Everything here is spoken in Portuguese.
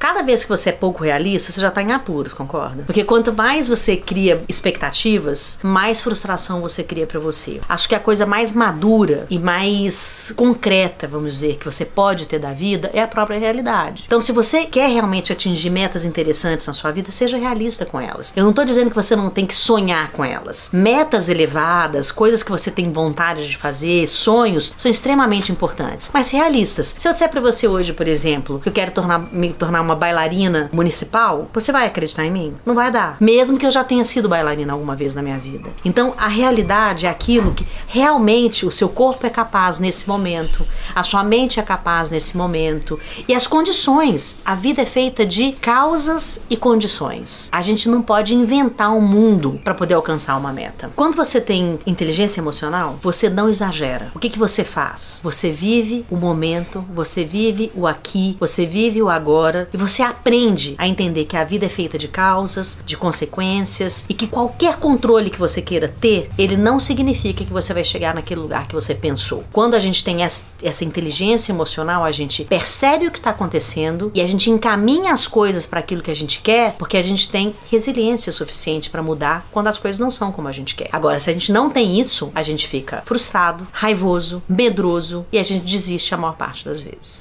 Cada vez que você é pouco realista, você já tá em apuros, concorda? Porque quanto mais você cria expectativas, mais frustração você cria para você. Acho que a coisa mais madura e mais concreta, vamos dizer, que você pode ter da vida é a própria realidade. Então, se você quer realmente atingir metas interessantes na sua vida, seja realista com elas. Eu não tô dizendo que você não tem que sonhar com elas. Metas elevadas, coisas que você tem vontade de fazer, sonhos, são extremamente importantes, mas realistas. Se eu disser para você hoje, por exemplo, que eu quero tornar, me tornar uma bailarina municipal, você vai acreditar em mim? Não vai dar. Mesmo que eu já tenha sido bailarina alguma vez na minha vida. Então, a realidade é aquilo que realmente o seu corpo é capaz nesse momento, a sua mente é capaz nesse momento e as condições. A vida é feita de causas e condições. A gente não pode inventar um mundo para poder alcançar uma meta. Quando você tem inteligência emocional, você não exagera. O que, que você faz? Você vive o momento, você vive o aqui, você vive o agora você aprende a entender que a vida é feita de causas, de consequências e que qualquer controle que você queira ter, ele não significa que você vai chegar naquele lugar que você pensou. Quando a gente tem essa inteligência emocional, a gente percebe o que está acontecendo e a gente encaminha as coisas para aquilo que a gente quer, porque a gente tem resiliência suficiente para mudar quando as coisas não são como a gente quer. Agora, se a gente não tem isso, a gente fica frustrado, raivoso, medroso e a gente desiste a maior parte das vezes.